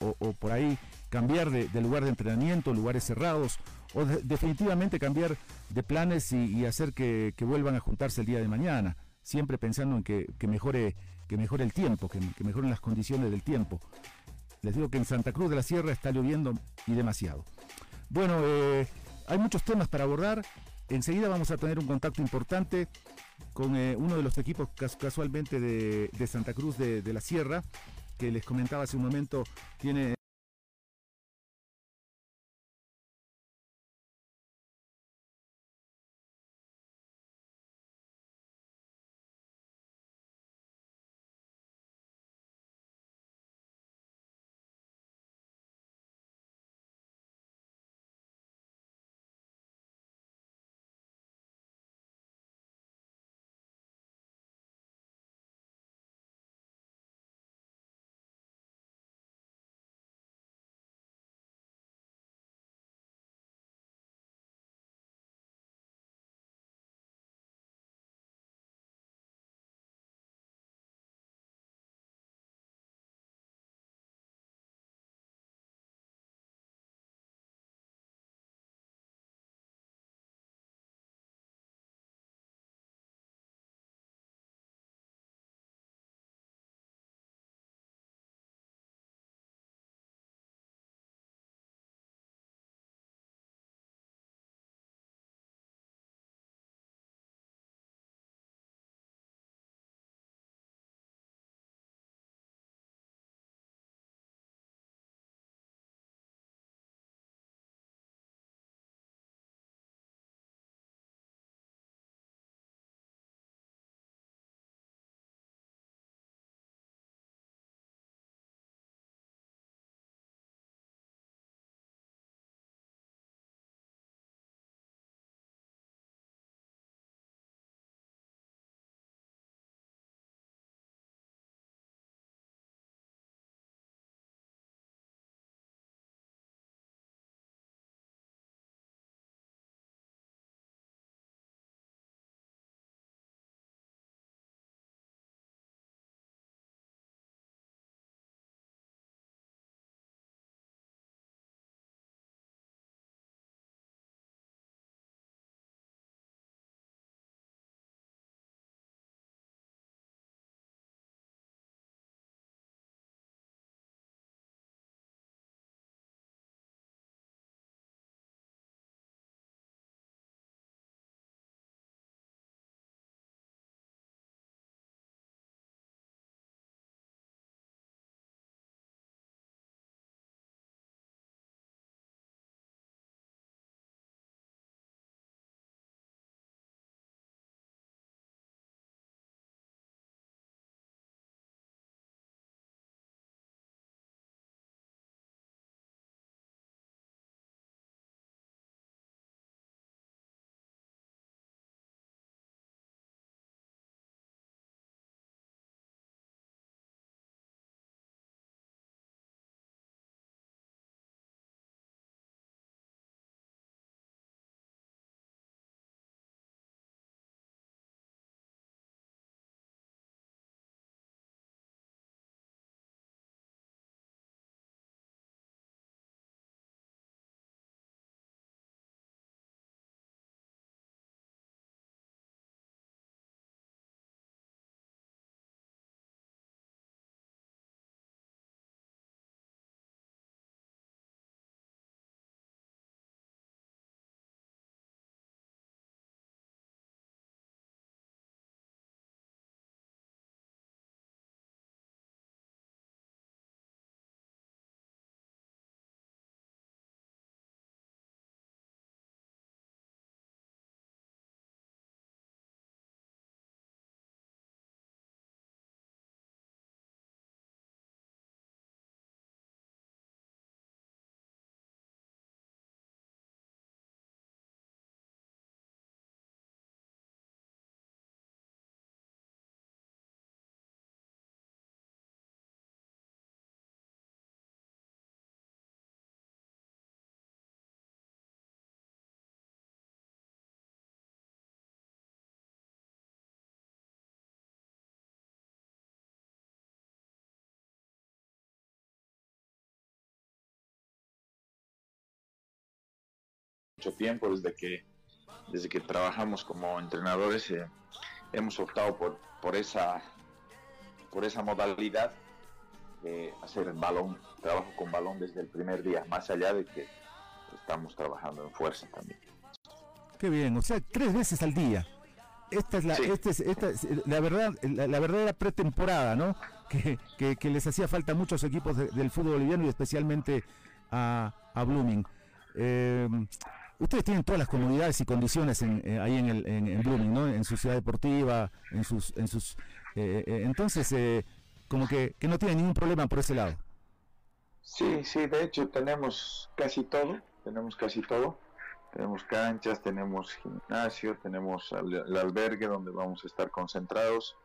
o, por ahí cambiar de, lugar de entrenamiento, lugares cerrados, o definitivamente cambiar de planes y, hacer que, vuelvan a juntarse el día de mañana, siempre pensando en que, mejore, que mejore el tiempo, que, mejoren las condiciones del tiempo. Les digo que en Santa Cruz de la Sierra está lloviendo y demasiado. Bueno, eh, hay muchos temas para abordar. Enseguida vamos a tener un contacto importante con eh, uno de los equipos casualmente de, Santa Cruz de, de la Sierra, que les comentaba hace un momento, tiene mucho tiempo, desde que, desde que trabajamos como entrenadores, eh, hemos optado por, por, esa, por esa modalidad de hacer el balón, trabajo con balón desde el primer día, más allá de que estamos trabajando en fuerza también. Qué bien, o sea, tres veces al día. Esta es la, esta es, esta la verdad, la, verdadera pretemporada, ¿no? Que, que, les hacía falta a muchos equipos del fútbol boliviano y especialmente a, a Blooming. Eh, ustedes tienen todas las comunidades y condiciones en, eh, ahí en, el, en, Blooming, ¿no? En su ciudad deportiva, en sus, en sus, eh, entonces como que, que no tienen ningún problema por ese lado. Sí, sí, de hecho tenemos casi todo, tenemos casi todo. Tenemos canchas, tenemos gimnasio, tenemos el albergue donde vamos a estar concentrados,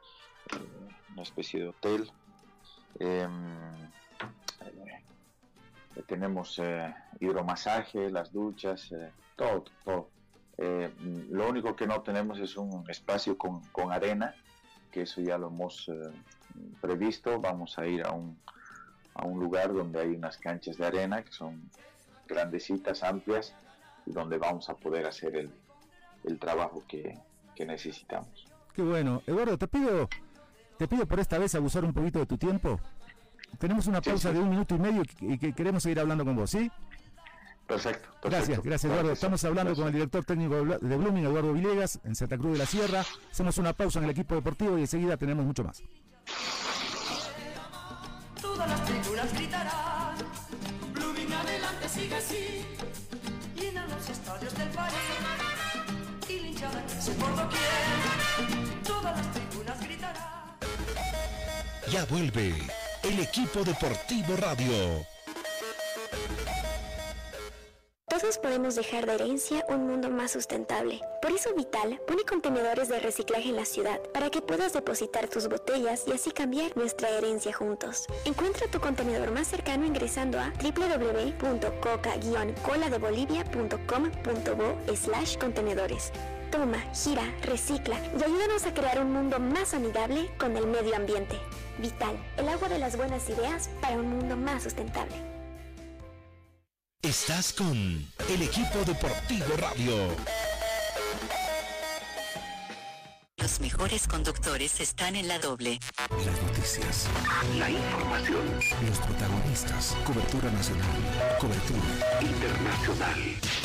una especie de hotel. Em, tenemos eh, hidromasaje, las duchas, eh, todo, todo. Eh, lo único que no tenemos es un espacio con, arena, que eso ya lo hemos previsto. Vamos a ir a un, a un lugar donde hay unas canchas de arena que son grandecitas, amplias, y donde vamos a poder hacer el, el trabajo que, que necesitamos. Qué bueno. Eduardo, te pido, te pido por esta vez abusar un poquito de tu tiempo tenemos una pausa de un minuto y medio y que queremos seguir hablando con vos, ¿sí? Perfecto, Gracias, gracias Eduardo. Estamos hablando con el director técnico de Blooming, Eduardo Villegas, en Santa Cruz de la Sierra. Hacemos una pausa en el equipo deportivo y enseguida tenemos mucho más. Todas las tribunas gritarán, Blooming adelante sigue así, llenan los estadios del país y linchada por doquier, todas las tribunas gritarán. Ya vuelve el equipo deportivo radio. Todos podemos dejar de herencia un mundo más sustentable. Por eso Vital pone contenedores de reciclaje en la ciudad para que puedas depositar tus botellas y así cambiar nuestra herencia juntos. Encuentra tu contenedor más cercano ingresando a www.coca-coladebolivia.com.bo slash contenedores. Toma, gira, recicla y ayúdanos a crear un mundo más amigable con el medio ambiente. Vital, el agua de las buenas ideas para un mundo más sustentable. Estás con el equipo deportivo radio. Los mejores conductores están en la doble. Las noticias. La información. Los protagonistas. Cobertura nacional. Cobertura internacional.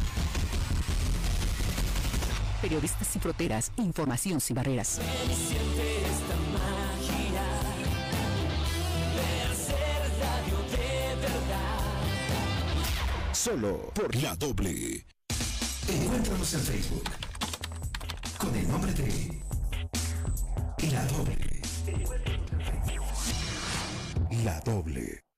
Periodistas sin fronteras, información sin barreras. Solo por la doble. Encuéntranos en Facebook con el nombre de La Doble. La doble.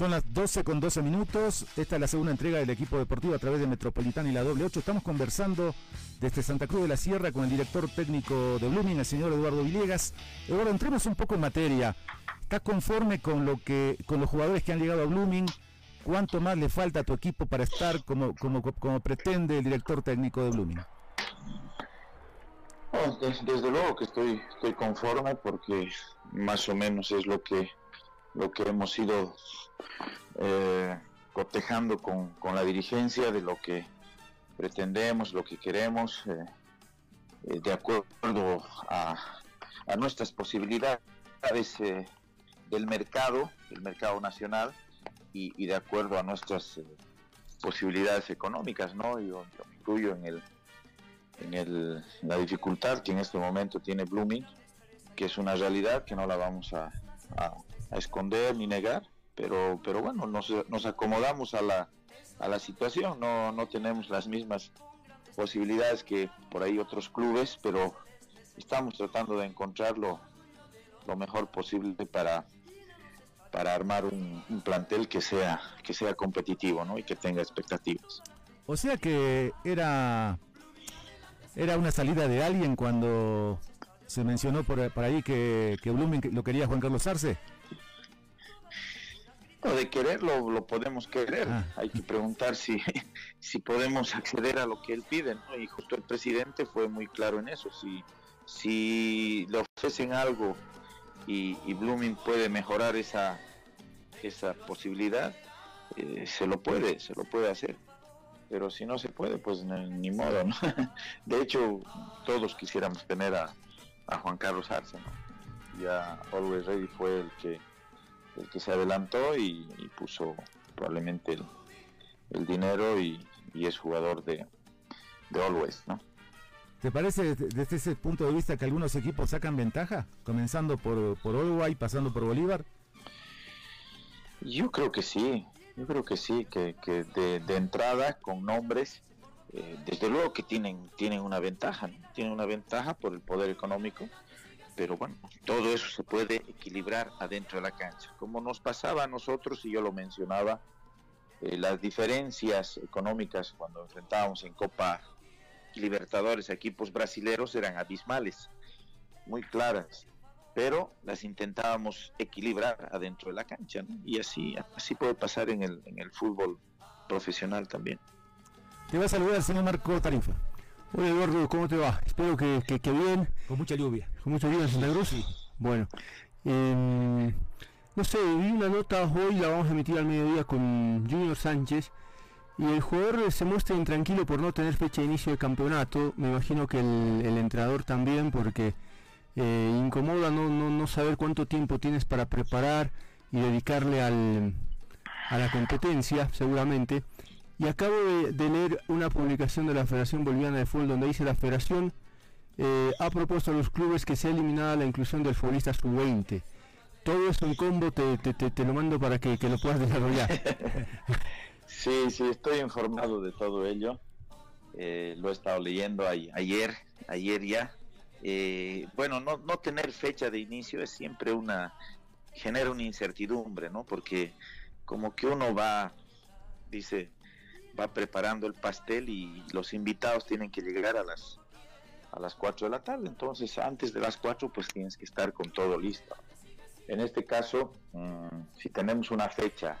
Son las 12 con 12 minutos. Esta es la segunda entrega del equipo deportivo a través de Metropolitana y la doble 8. Estamos conversando desde Santa Cruz de la Sierra con el director técnico de Blooming, el señor Eduardo Villegas. Eduardo, entremos un poco en materia. ¿Estás conforme con lo que, con los jugadores que han llegado a Blooming? ¿Cuánto más le falta a tu equipo para estar como, como, como pretende el director técnico de Blooming? desde, luego que estoy, estoy conforme porque más o menos es lo que, lo que hemos ido eh, cotejando con, la dirigencia de lo que pretendemos, lo que queremos, eh, eh, de acuerdo a, nuestras posibilidades del mercado, del mercado nacional, y, de acuerdo a nuestras posibilidades económicas, ¿no? Yo, yo me incluyo en el en el, la dificultad que en este momento tiene Blooming, que es una realidad que no la vamos a, esconder ni negar, pero, pero bueno, nos, nos acomodamos a la, a la situación, no, no tenemos las mismas posibilidades que por ahí otros clubes, pero estamos tratando de encontrar lo, mejor posible para, para armar un, plantel que sea, que sea competitivo ¿no? y que tenga expectativas. O sea que era era una salida de alguien cuando se mencionó por, ahí que, que Blooming lo quería Juan Carlos Arce. No, de quererlo lo podemos querer. Ah. Hay que preguntar si, si podemos acceder a lo que él pide. Y justo el presidente fue muy claro en eso. Si, si le ofrecen algo y, Blooming puede mejorar esa, esa posibilidad, eh, se lo puede, se lo puede hacer. Pero si no se puede, pues ni, modo. De hecho, todos quisiéramos tener a, a Juan Carlos Arce. Ya Always Ready fue el que el que se adelantó y, puso probablemente el, dinero y, es jugador de, de Always, ¿no? ¿Te parece desde ese punto de vista que algunos equipos sacan ventaja, comenzando por, por Uruguay, pasando por Bolívar? Yo creo que sí, yo creo que sí, que, de, entrada con nombres, eh, desde luego que tienen, tienen una ventaja, tienen una ventaja por el poder económico, pero bueno, todo eso se puede equilibrar adentro de la cancha. Como nos pasaba a nosotros, y yo lo mencionaba, eh, las diferencias económicas cuando enfrentábamos en Copa Libertadores a equipos brasileros eran abismales, muy claras, pero las intentábamos equilibrar adentro de la cancha, y así, así puede pasar en el, fútbol profesional también. Te va a saludar señor Marco Tarifa. Hola Eduardo, ¿cómo te va? Espero que, que, bien. Con mucha lluvia. Con mucha lluvia en Santa Cruz. Sí. Bueno, em, no sé, vi una nota hoy, la vamos a emitir al mediodía con Junior Sánchez. Y el jugador se muestra intranquilo por no tener fecha de inicio de campeonato. Me imagino que el, entrenador también, porque eh, incomoda no, no, no saber cuánto tiempo tienes para preparar y dedicarle al, a la competencia, seguramente. Y acabo de, leer una publicación de la Federación Boliviana de Fútbol donde dice la Federación eh, ha propuesto a los clubes que sea eliminada la inclusión del futbolista sub-20. Todo eso en combo te, te, lo mando para que, lo puedas desarrollar. sí, sí, estoy informado de todo ello. Eh, lo he estado leyendo ayer, ayer ya. Eh, bueno, no, no tener fecha de inicio es siempre una, genera una incertidumbre, ¿no? Porque como que uno va, dice, va preparando el pastel y los invitados tienen que llegar a las a las 4 de la tarde. Entonces, antes de las 4, pues tienes que estar con todo listo. En este caso, mm, si tenemos una fecha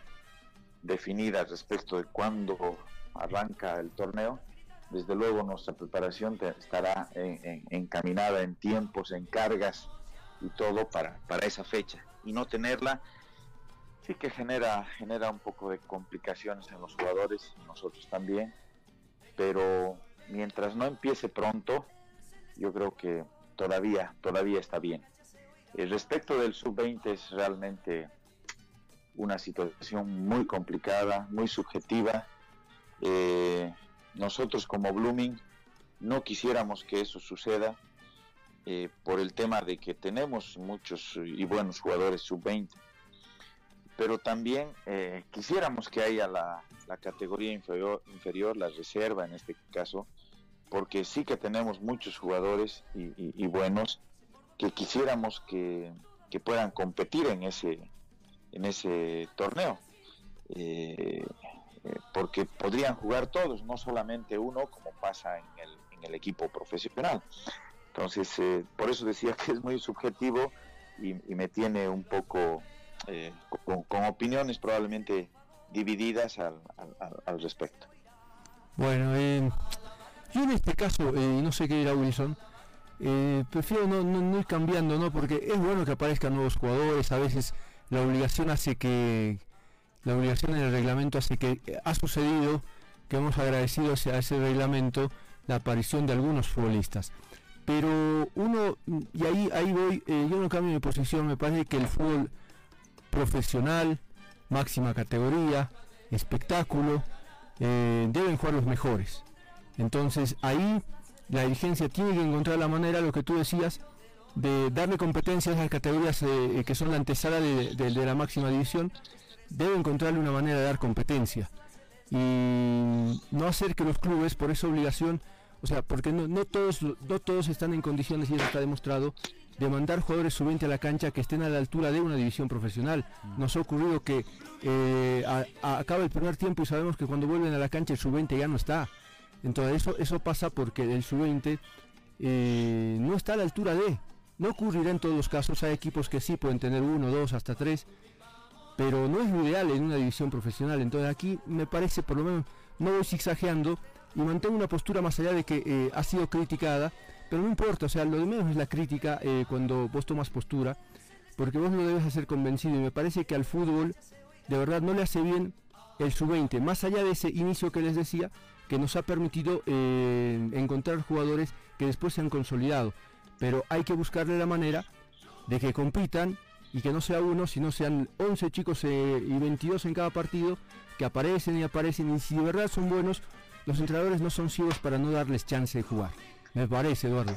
definida respecto de cuándo arranca el torneo, desde luego nuestra preparación estará encaminada en tiempos, en cargas y todo para, para esa fecha. Y no tenerla que genera, genera un poco de complicaciones en los jugadores, nosotros también, pero mientras no empiece pronto, yo creo que todavía, todavía está bien. El respecto del sub-20 es realmente una situación muy complicada, muy subjetiva. Eh, nosotros como Blooming no quisiéramos que eso suceda eh, por el tema de que tenemos muchos y buenos jugadores sub-20 pero también eh, quisiéramos que haya la, categoría inferior, inferior, la reserva en este caso, porque sí que tenemos muchos jugadores y, buenos que quisiéramos que, puedan competir en ese, en ese torneo. Eh, eh, porque podrían jugar todos, no solamente uno, como pasa en el equipo profesional. Entonces, por eso decía que es muy subjetivo y me tiene un poco eh, con, opiniones probablemente divididas al, respecto. Bueno, eh, yo en este caso, eh, no sé qué dirá Wilson, prefiero no, ir cambiando, ¿no? Porque es bueno que aparezcan nuevos jugadores, a veces la obligación hace que, la obligación en el reglamento hace que ha sucedido que hemos agradecido a ese reglamento la aparición de algunos futbolistas. Pero uno, y ahí, ahí voy, yo no cambio mi posición, me parece que el fútbol profesional, máxima categoría, espectáculo, eh, deben jugar los mejores. Entonces ahí la dirigencia tiene que encontrar la manera, lo que tú decías, de darle competencias a las categorías eh, que son la antesala de, la máxima división, debe encontrarle una manera de dar competencia y no hacer que los clubes, por esa obligación, o sea, porque no, no, todos, no todos están en condiciones, y eso está demostrado, de mandar jugadores sub-20 a la cancha que estén a la altura de una división profesional. Nos ha ocurrido que eh, acaba el primer tiempo y sabemos que cuando vuelven a la cancha el sub-20 ya no está. Entonces eso, eso pasa porque el sub-20 eh, no está a la altura de. No ocurrirá en todos los casos, hay equipos que sí pueden tener uno, dos, hasta tres, pero no es lo ideal en una división profesional. Entonces aquí me parece, por lo menos, no voy zigzagueando y mantengo una postura más allá de que eh, ha sido criticada, pero no importa, o sea, lo de menos es la crítica eh, cuando vos tomas postura, porque vos no debes ser convencido y me parece que al fútbol de verdad no le hace bien el sub-20, más allá de ese inicio que les decía, que nos ha permitido eh, encontrar jugadores que después se han consolidado, pero hay que buscarle la manera de que compitan y que no sea uno, sino sean 11 chicos y 22 en cada partido que aparecen y aparecen y si de verdad son buenos, los entrenadores no son ciegos para no darles chance de jugar. Me parece, Eduardo.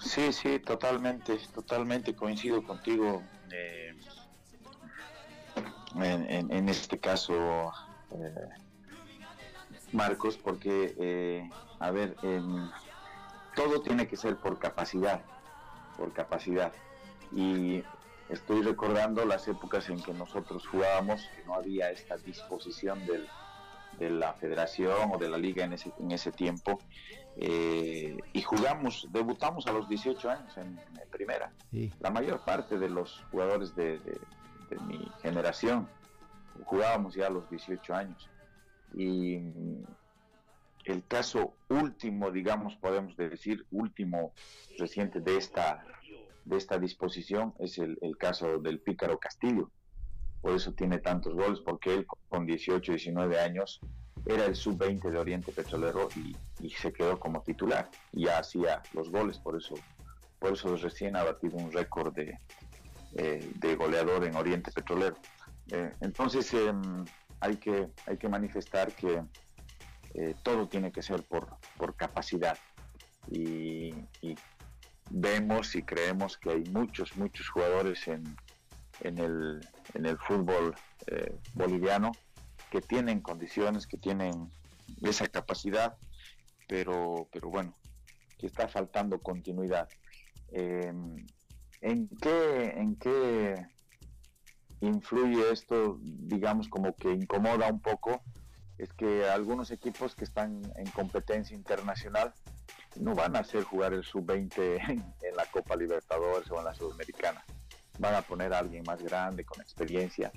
Sí, sí, totalmente, totalmente coincido contigo eh, en, este caso, eh, Marcos, porque, eh, a ver, todo tiene que ser por capacidad, por capacidad. Y estoy recordando las épocas en que nosotros jugábamos, que no había esta disposición de la federación o de la liga en ese, en ese tiempo. Eh, y jugamos, debutamos a los 18 años en, primera. La mayor parte de los jugadores de, mi generación jugábamos ya a los 18 años. Y el caso último, digamos, podemos decir, último reciente de esta de esta disposición es el, caso del Pícaro Castillo. Por eso tiene tantos goles, porque él con 18, 19 años era el sub-20 de Oriente Petrolero y, se quedó como titular. Y ya hacía los goles, por eso, por eso recién ha batido un récord de, eh, de goleador en Oriente Petrolero. Eh, entonces em, hay, que, hay que manifestar que eh, todo tiene que ser por, por capacidad. Y, y, vemos y creemos que hay muchos, muchos jugadores en, en, el, en el fútbol eh, boliviano que tienen condiciones, que tienen esa capacidad, pero, pero bueno, que está faltando continuidad. Em, ¿En qué, en qué influye esto, digamos, como que incomoda un poco? Es que algunos equipos que están en competencia internacional no van a hacer jugar el sub-20 en, la Copa Libertadores o en la Sudamericana. Van a poner a alguien más grande, con experiencia.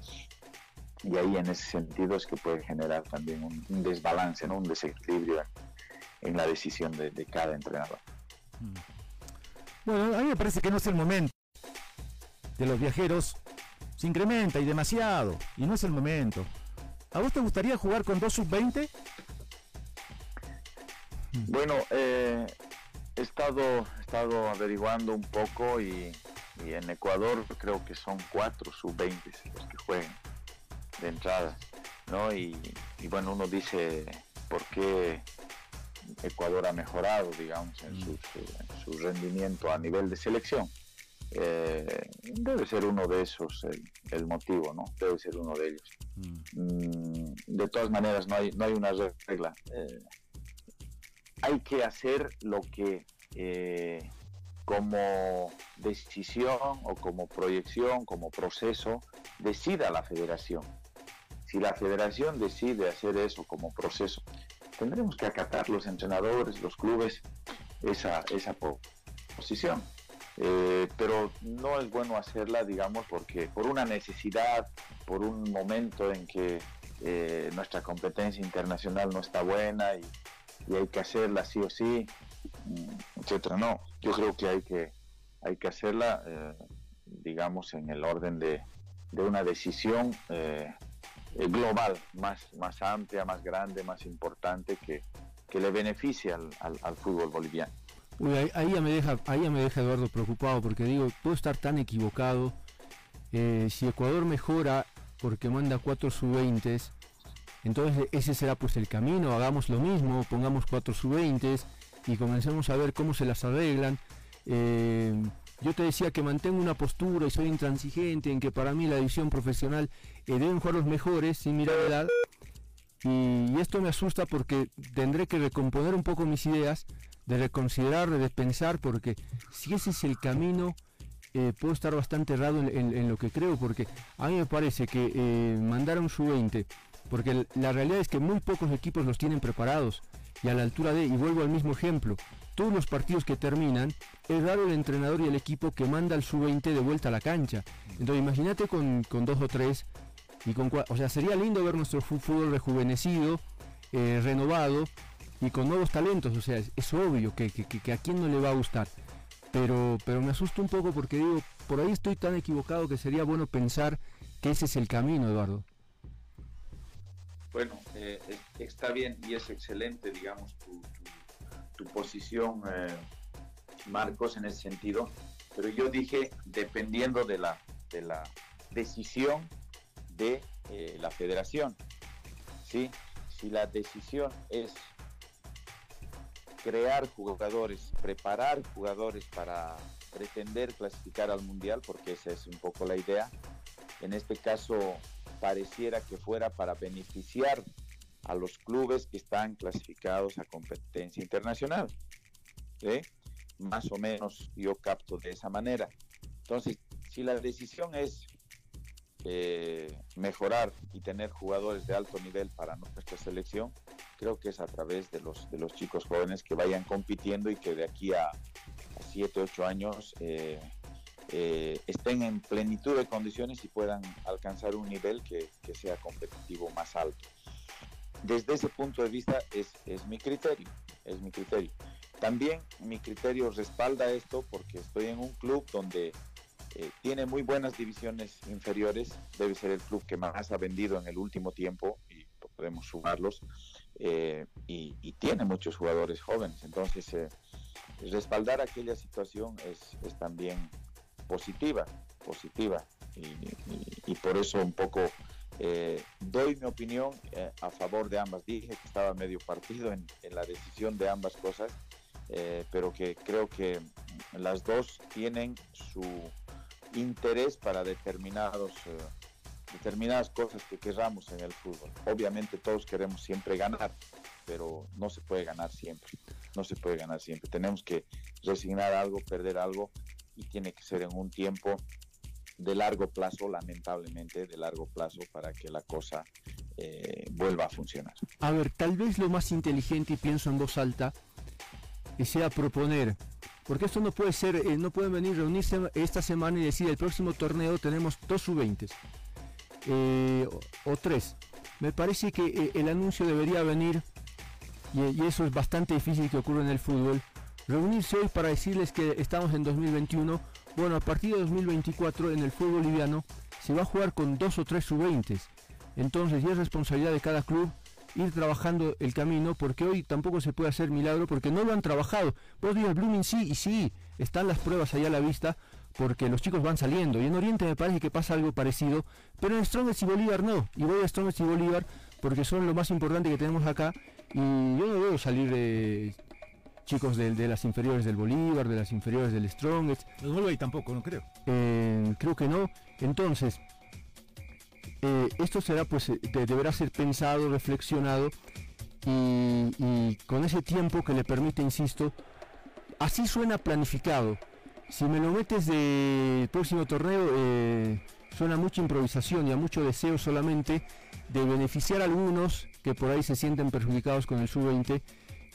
Y ahí en ese sentido es que puede generar también un, desbalance, ¿no? un desequilibrio en, la decisión de, cada entrenador. Bueno, a mí me parece que no es el momento de los viajeros. Se incrementa y demasiado. Y no es el momento. ¿A vos te gustaría jugar con dos sub-20? Bueno, eh, he estado, estado averiguando un poco y, en Ecuador creo que son cuatro sub-20 los que juegan de entrada, ¿no? Y, bueno, uno dice por qué Ecuador ha mejorado, digamos, en su, rendimiento a nivel de selección. Eh, debe ser uno de esos el, motivo, ¿no? Debe ser uno de ellos. Mm. Mm, de todas maneras, no hay, no hay una regla. Eh, hay que hacer lo que eh, como decisión o como proyección, como proceso, decida la federación. Si la federación decide hacer eso como proceso, tendremos que acatar los entrenadores, los clubes, esa, esa posición. Eh, pero no es bueno hacerla, digamos, porque por una necesidad, por un momento en que eh, nuestra competencia internacional no está buena y, hay que hacerla sí o sí, etcétera. No, yo creo que hay que, hay que hacerla, eh, digamos, en el orden de, una decisión eh, eh, global, más, más amplia, más grande, más importante, que, le beneficie al, al, fútbol boliviano. ahí, ya me deja, ahí me deja Eduardo preocupado, porque digo, puedo estar tan equivocado. si Ecuador mejora porque manda cuatro sub-20, entonces ese será pues el camino, hagamos lo mismo, pongamos cuatro sub-20 y comencemos a ver cómo se las arreglan. Eh, yo te decía que mantengo una postura y soy intransigente en que para mí la división profesional eh, deben jugar los mejores sin mirar edad. Y, esto me asusta porque tendré que recomponer un poco mis ideas de reconsiderar, de pensar, porque si ese es el camino, eh, puedo estar bastante errado en, lo que creo, porque a mí me parece que eh, mandar a un sub-20, porque la realidad es que muy pocos equipos los tienen preparados y a la altura de, y vuelvo al mismo ejemplo, todos los partidos que terminan, es raro el entrenador y el equipo que manda al sub-20 de vuelta a la cancha. Entonces imagínate con, dos o tres, y con o sea, sería lindo ver nuestro fútbol rejuvenecido, eh, renovado y con nuevos talentos, o sea, es, obvio que, que, a quién no le va a gustar. Pero, pero me asusta un poco porque digo, por ahí estoy tan equivocado que sería bueno pensar que ese es el camino, Eduardo. Bueno, eh, está bien y es excelente, digamos, tu, tu, posición, eh, Marcos, en ese sentido. Pero yo dije, dependiendo de la, de la decisión de eh, la federación. ¿sí? Si la decisión es crear jugadores, preparar jugadores para pretender clasificar al mundial, porque esa es un poco la idea. En este caso pareciera que fuera para beneficiar a los clubes que están clasificados a competencia internacional. Más o menos yo capto de esa manera. Entonces, si la decisión es eh, mejorar y tener jugadores de alto nivel para nuestra selección, creo que es a través de los, de los chicos jóvenes que vayan compitiendo y que de aquí a, 7, 8 años eh, eh, estén en plenitud de condiciones y puedan alcanzar un nivel que, sea competitivo más alto. Desde ese punto de vista es, es mi criterio, es mi criterio. También mi criterio respalda esto porque estoy en un club donde eh, tiene muy buenas divisiones inferiores, debe ser el club que más ha vendido en el último tiempo y podemos sumarlos, eh, y, tiene muchos jugadores jóvenes, entonces eh, respaldar aquella situación es, también positiva, positiva, y, por eso un poco doy mi opinión a favor de ambas. Dije que estaba medio partido en, la decisión de ambas cosas, pero que creo que las dos tienen su interés para determinados, eh, determinadas cosas que querramos en el fútbol. Obviamente todos queremos siempre ganar, pero no se puede ganar siempre. No se puede ganar siempre. Tenemos que resignar algo, perder algo y tiene que ser en un tiempo de largo plazo, lamentablemente de largo plazo, para que la cosa eh, vuelva a funcionar. A ver, tal vez lo más inteligente, y pienso en voz alta, sea proponer porque esto no puede ser, eh, no pueden venir reunirse esta semana y decir el próximo torneo tenemos dos sub-20 eh, o, tres. Me parece que eh, el anuncio debería venir, y, eso es bastante difícil que ocurra en el fútbol, reunirse hoy para decirles que estamos en 2021. Bueno, a partir de 2024 en el fútbol boliviano se va a jugar con dos o tres sub-20. Entonces ya es responsabilidad de cada club ir trabajando el camino, porque hoy tampoco se puede hacer milagro, porque no lo han trabajado. Vos digas, Blooming sí, y sí, están las pruebas allá a la vista, porque los chicos van saliendo. Y en Oriente me parece que pasa algo parecido, pero en Strongest y Bolívar no. Y voy a Strongest y Bolívar porque son lo más importante que tenemos acá. Y yo no veo salir de chicos de, las inferiores del Bolívar, de las inferiores del Strongest. Los y tampoco, no creo. Eh, creo que no. Entonces, eh, esto será pues eh, deberá ser pensado, reflexionado y, con ese tiempo que le permite, insisto, así suena planificado. Si me lo metes del próximo torneo, eh, suena mucha improvisación y a mucho deseo solamente de beneficiar a algunos que por ahí se sienten perjudicados con el sub-20.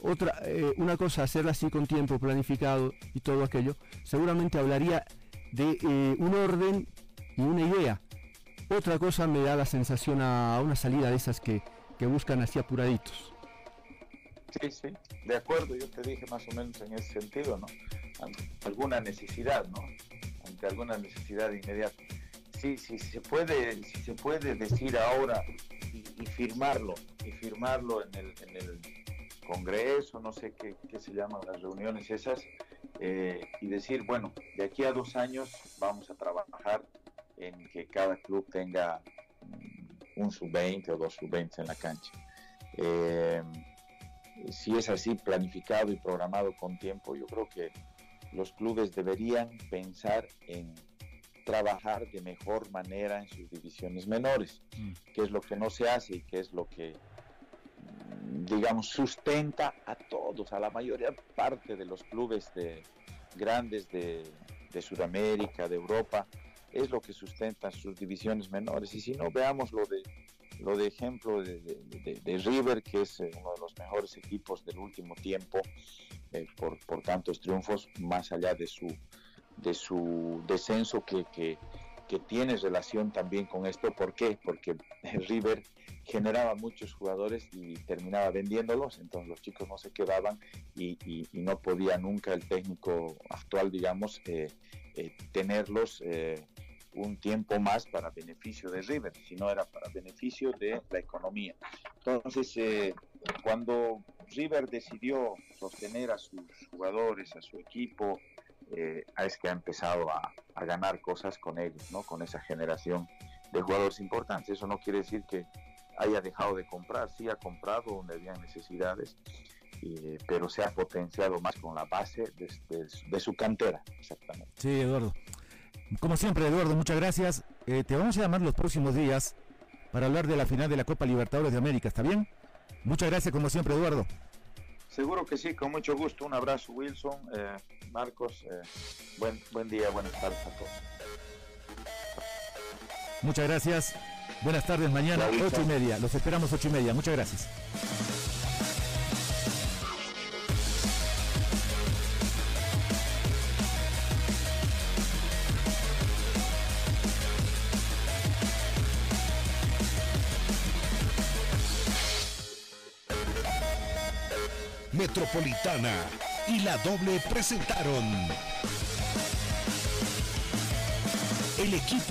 Otra, una cosa, hacerla así con tiempo planificado y todo aquello, seguramente hablaría de un orden y una idea otra cosa me da la sensación a una salida de esas que, buscan así apuraditos. Sí, sí, de acuerdo, yo te dije más o menos en ese sentido, ¿no? alguna necesidad, ¿no? Ante alguna necesidad inmediata. Sí, sí, se puede, si se puede decir ahora y, firmarlo, y firmarlo en el, en congreso, no sé qué, se llaman las reuniones esas, eh, y decir, bueno, de aquí a dos años vamos a trabajar en que cada club tenga un sub-20 o dos sub-20 en la cancha. Eh, si es así planificado y programado con tiempo, yo creo que los clubes deberían pensar en trabajar de mejor manera en sus divisiones menores, mm. que es lo que no se hace y que es lo que digamos, sustenta a todos, a la mayoría parte de los clubes de, grandes de, de Sudamérica, de Europa, es lo que sustenta sus divisiones menores. Y si no, veamos lo de lo de ejemplo de, River, que es eh, uno de los mejores equipos del último tiempo eh, por, por, tantos triunfos, más allá de su, de su descenso que, que, que, tiene relación también con esto. ¿Por qué? Porque River generaba muchos jugadores y terminaba vendiéndolos, entonces los chicos no se quedaban y, no podía nunca el técnico actual, digamos, eh, tenerlos un tiempo más para beneficio de River, sino era para beneficio de la economía. Entonces, eh, cuando River decidió sostener a sus jugadores, a su equipo, eh, es que ha empezado a, ganar cosas con ellos, ¿no? con esa generación de jugadores importantes. Eso no quiere decir que haya dejado de comprar, sí ha comprado donde había necesidades, pero se ha potenciado más con la base de, de su cantera, exactamente. Sí, Eduardo. Como siempre, Eduardo, muchas gracias. Eh, te vamos a llamar los próximos días para hablar de la final de la Copa Libertadores de América, ¿está bien? Muchas gracias, como siempre, Eduardo. Seguro que sí, con mucho gusto. Un abrazo, Wilson, eh, Marcos. Eh, buen, buen día, buenas tardes a todos. Muchas gracias. Buenas tardes, mañana, ocho y media. Los esperamos ocho y media. Muchas gracias. Metropolitana y la doble presentaron el equipo